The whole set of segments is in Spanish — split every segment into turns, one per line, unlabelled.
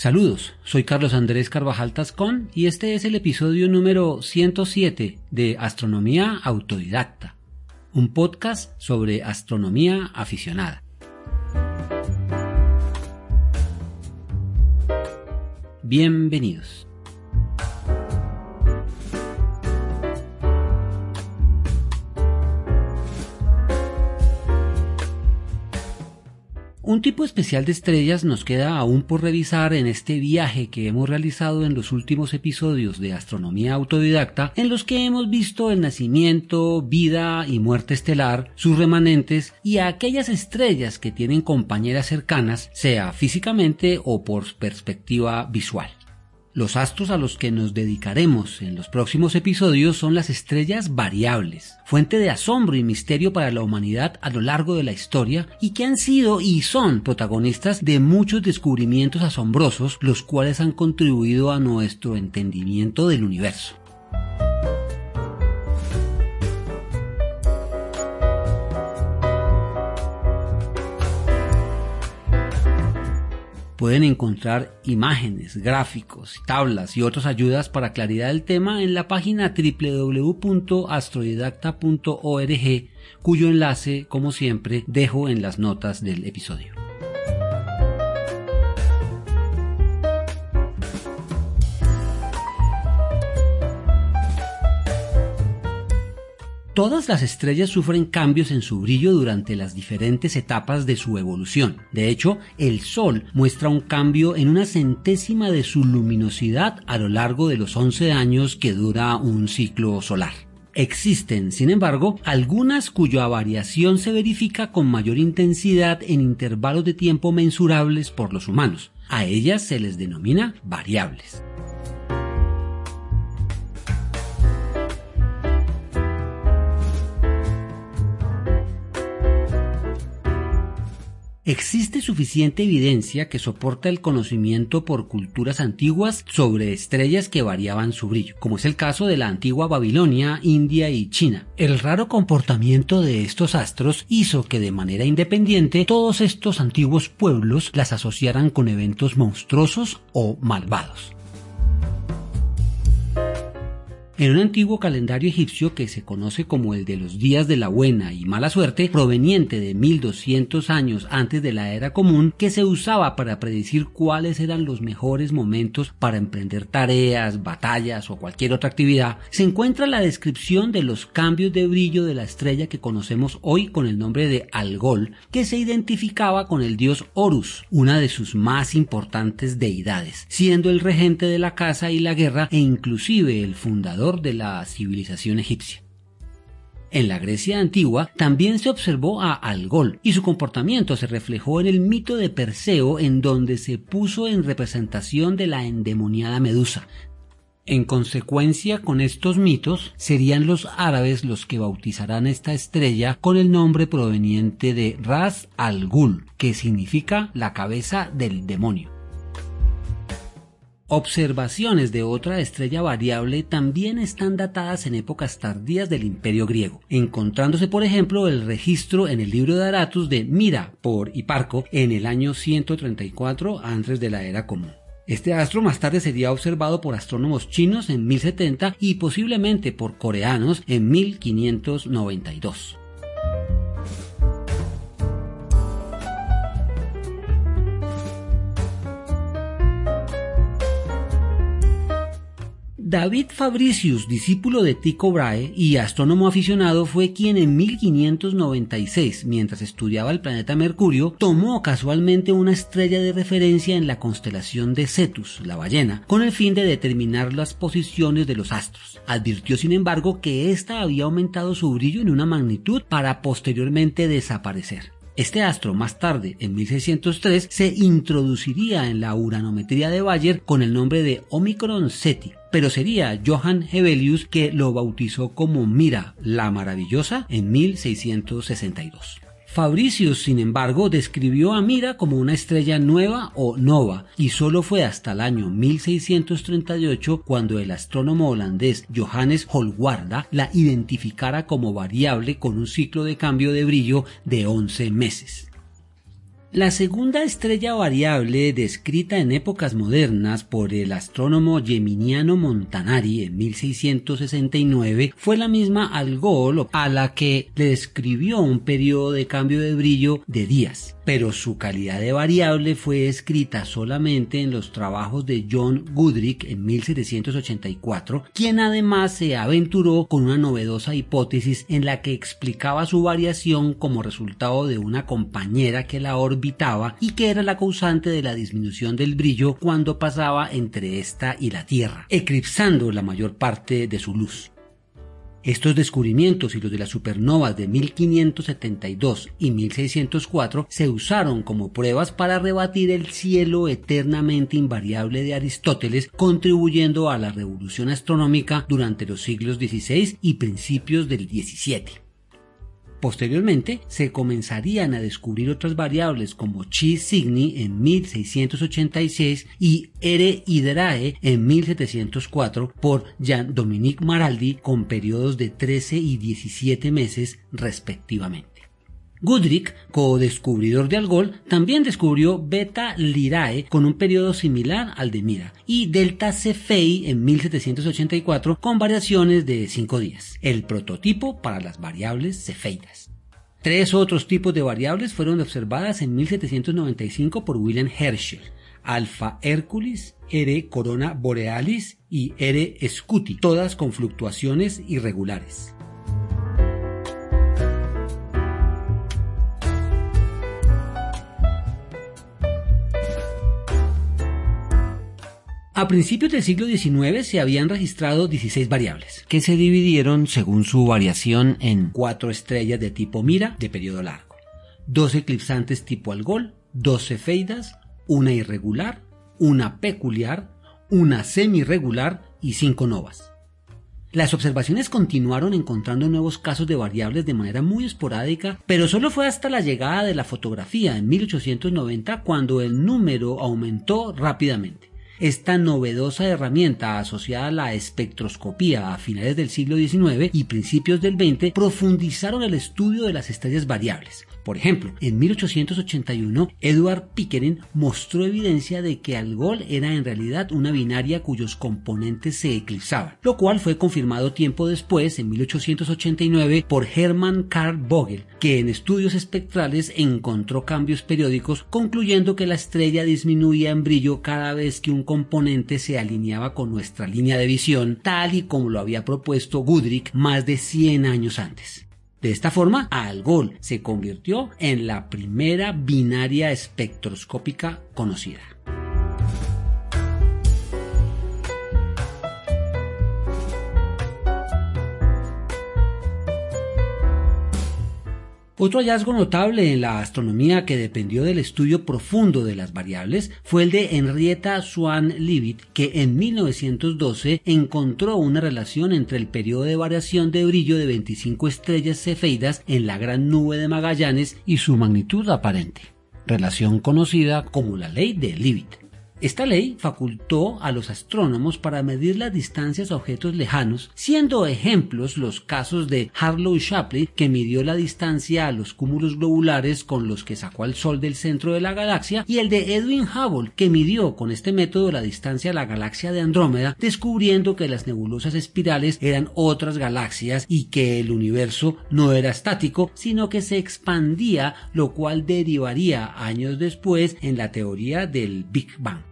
Saludos, soy Carlos Andrés Carvajal Tascón y este es el episodio número 107 de Astronomía Autodidacta, un podcast sobre astronomía aficionada. Bienvenidos. Un tipo especial de estrellas nos queda aún por revisar en este viaje que hemos realizado en los últimos episodios de Astronomía Autodidacta, en los que hemos visto el nacimiento, vida y muerte estelar, sus remanentes y a aquellas estrellas que tienen compañeras cercanas, sea físicamente o por perspectiva visual. Los astros a los que nos dedicaremos en los próximos episodios son las estrellas variables, fuente de asombro y misterio para la humanidad a lo largo de la historia y que han sido y son protagonistas de muchos descubrimientos asombrosos los cuales han contribuido a nuestro entendimiento del universo. Pueden encontrar imágenes, gráficos, tablas y otras ayudas para claridad del tema en la página www.astrodidacta.org, cuyo enlace, como siempre, dejo en las notas del episodio. Todas las estrellas sufren cambios en su brillo durante las diferentes etapas de su evolución. De hecho, el Sol muestra un cambio en una centésima de su luminosidad a lo largo de los 11 años que dura un ciclo solar. Existen, sin embargo, algunas cuya variación se verifica con mayor intensidad en intervalos de tiempo mensurables por los humanos. A ellas se les denomina variables. Existe suficiente evidencia que soporta el conocimiento por culturas antiguas sobre estrellas que variaban su brillo, como es el caso de la antigua Babilonia, India y China. El raro comportamiento de estos astros hizo que de manera independiente todos estos antiguos pueblos las asociaran con eventos monstruosos o malvados. En un antiguo calendario egipcio que se conoce como el de los días de la buena y mala suerte, proveniente de 1200 años antes de la era común, que se usaba para predecir cuáles eran los mejores momentos para emprender tareas, batallas o cualquier otra actividad, se encuentra la descripción de los cambios de brillo de la estrella que conocemos hoy con el nombre de Algol, que se identificaba con el dios Horus, una de sus más importantes deidades, siendo el regente de la casa y la guerra e inclusive el fundador de la civilización egipcia. En la Grecia antigua también se observó a Algol y su comportamiento se reflejó en el mito de Perseo en donde se puso en representación de la endemoniada Medusa. En consecuencia con estos mitos serían los árabes los que bautizarán esta estrella con el nombre proveniente de Ras al-Ghul, que significa la cabeza del demonio. Observaciones de otra estrella variable también están datadas en épocas tardías del imperio griego, encontrándose por ejemplo el registro en el libro de Aratus de Mira por Hiparco en el año 134 antes de la era común. Este astro más tarde sería observado por astrónomos chinos en 1070 y posiblemente por coreanos en 1592. David Fabricius, discípulo de Tycho Brahe y astrónomo aficionado, fue quien en 1596, mientras estudiaba el planeta Mercurio, tomó casualmente una estrella de referencia en la constelación de Cetus, la ballena, con el fin de determinar las posiciones de los astros. Advirtió, sin embargo, que ésta había aumentado su brillo en una magnitud para posteriormente desaparecer. Este astro más tarde, en 1603, se introduciría en la uranometría de Bayer con el nombre de Omicron Ceti, pero sería Johann Hevelius que lo bautizó como Mira la Maravillosa en 1662. Fabricius, sin embargo, describió a Mira como una estrella nueva o nova, y solo fue hasta el año 1638 cuando el astrónomo holandés Johannes Holwarda la identificara como variable con un ciclo de cambio de brillo de 11 meses. La segunda estrella variable descrita en épocas modernas por el astrónomo Geminiano Montanari en 1669 fue la misma Algol a la que le describió un periodo de cambio de brillo de días pero su calidad de variable fue escrita solamente en los trabajos de John Goodrich en 1784, quien además se aventuró con una novedosa hipótesis en la que explicaba su variación como resultado de una compañera que la y que era la causante de la disminución del brillo cuando pasaba entre esta y la Tierra, eclipsando la mayor parte de su luz. Estos descubrimientos y los de las supernovas de 1572 y 1604 se usaron como pruebas para rebatir el cielo eternamente invariable de Aristóteles, contribuyendo a la revolución astronómica durante los siglos XVI y principios del XVII. Posteriormente se comenzarían a descubrir otras variables como Chi Cygni en 1686 y Ere Hydrae en 1704 por Jean-Dominique Maraldi con periodos de 13 y 17 meses respectivamente. Goodrich, co-descubridor de Algol, también descubrió Beta Lyrae con un periodo similar al de Mira y Delta Cephei en 1784 con variaciones de 5 días, el prototipo para las variables cefeidas. Tres otros tipos de variables fueron observadas en 1795 por William Herschel, Alpha Hercules, R Corona Borealis y R Scuti, todas con fluctuaciones irregulares. A principios del siglo XIX se habían registrado 16 variables, que se dividieron según su variación en cuatro estrellas de tipo Mira de periodo largo, dos eclipsantes tipo Algol, dos cefeidas, una irregular, una peculiar, una semi-regular y cinco novas. Las observaciones continuaron encontrando nuevos casos de variables de manera muy esporádica, pero solo fue hasta la llegada de la fotografía en 1890 cuando el número aumentó rápidamente. Esta novedosa herramienta asociada a la espectroscopía a finales del siglo XIX y principios del XX profundizaron el estudio de las estrellas variables, por ejemplo, en 1881, Edward Pickering mostró evidencia de que Algol era en realidad una binaria cuyos componentes se eclipsaban, lo cual fue confirmado tiempo después, en 1889, por Hermann Karl Vogel, que en estudios espectrales encontró cambios periódicos, concluyendo que la estrella disminuía en brillo cada vez que un componente se alineaba con nuestra línea de visión, tal y como lo había propuesto Goodrich más de 100 años antes. De esta forma, Algol se convirtió en la primera binaria espectroscópica conocida. Otro hallazgo notable en la astronomía que dependió del estudio profundo de las variables fue el de Henrietta Swan Leavitt, que en 1912 encontró una relación entre el periodo de variación de brillo de 25 estrellas cefeidas en la gran nube de Magallanes y su magnitud aparente, relación conocida como la ley de Leavitt. Esta ley facultó a los astrónomos para medir las distancias a objetos lejanos, siendo ejemplos los casos de Harlow Shapley, que midió la distancia a los cúmulos globulares con los que sacó al Sol del centro de la galaxia, y el de Edwin Hubble, que midió con este método la distancia a la galaxia de Andrómeda, descubriendo que las nebulosas espirales eran otras galaxias y que el universo no era estático, sino que se expandía, lo cual derivaría años después en la teoría del Big Bang.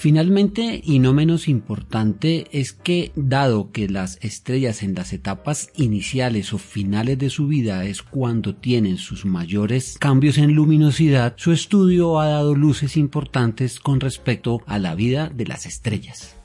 Finalmente, y no menos importante, es que dado que las estrellas en las etapas iniciales o finales de su vida es cuando tienen sus mayores cambios en luminosidad, su estudio ha dado luces importantes con respecto a la vida de las estrellas.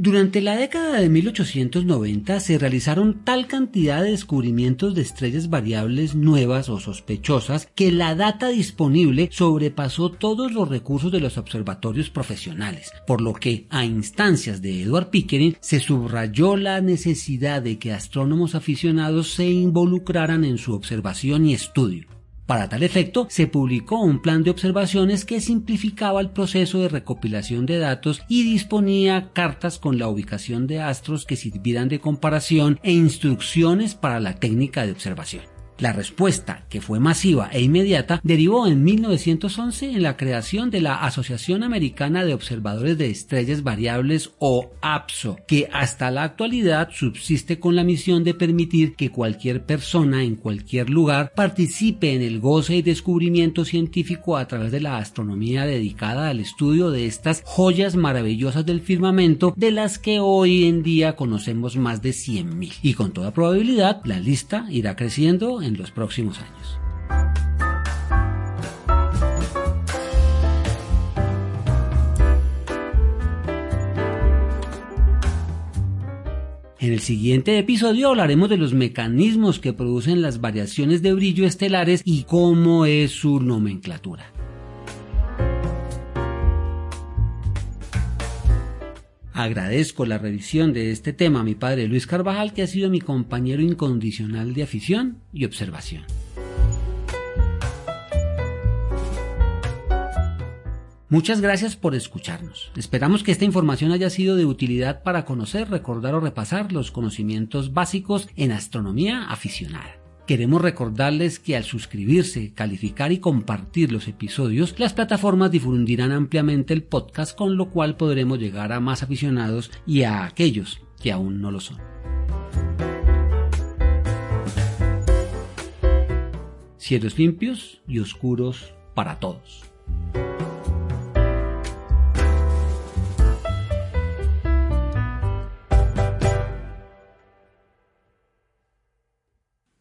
Durante la década de 1890 se realizaron tal cantidad de descubrimientos de estrellas variables nuevas o sospechosas que la data disponible sobrepasó todos los recursos de los observatorios profesionales, por lo que a instancias de Edward Pickering se subrayó la necesidad de que astrónomos aficionados se involucraran en su observación y estudio. Para tal efecto, se publicó un plan de observaciones que simplificaba el proceso de recopilación de datos y disponía cartas con la ubicación de astros que sirvieran de comparación e instrucciones para la técnica de observación. La respuesta, que fue masiva e inmediata, derivó en 1911 en la creación de la Asociación Americana de Observadores de Estrellas Variables o APSO, que hasta la actualidad subsiste con la misión de permitir que cualquier persona en cualquier lugar participe en el goce y descubrimiento científico a través de la astronomía dedicada al estudio de estas joyas maravillosas del firmamento de las que hoy en día conocemos más de 100.000. Y con toda probabilidad la lista irá creciendo en los próximos años. En el siguiente episodio hablaremos de los mecanismos que producen las variaciones de brillo estelares y cómo es su nomenclatura. Agradezco la revisión de este tema a mi padre Luis Carvajal, que ha sido mi compañero incondicional de afición y observación. Muchas gracias por escucharnos. Esperamos que esta información haya sido de utilidad para conocer, recordar o repasar los conocimientos básicos en astronomía aficionada. Queremos recordarles que al suscribirse, calificar y compartir los episodios, las plataformas difundirán ampliamente el podcast, con lo cual podremos llegar a más aficionados y a aquellos que aún no lo son. Cielos limpios y oscuros para todos.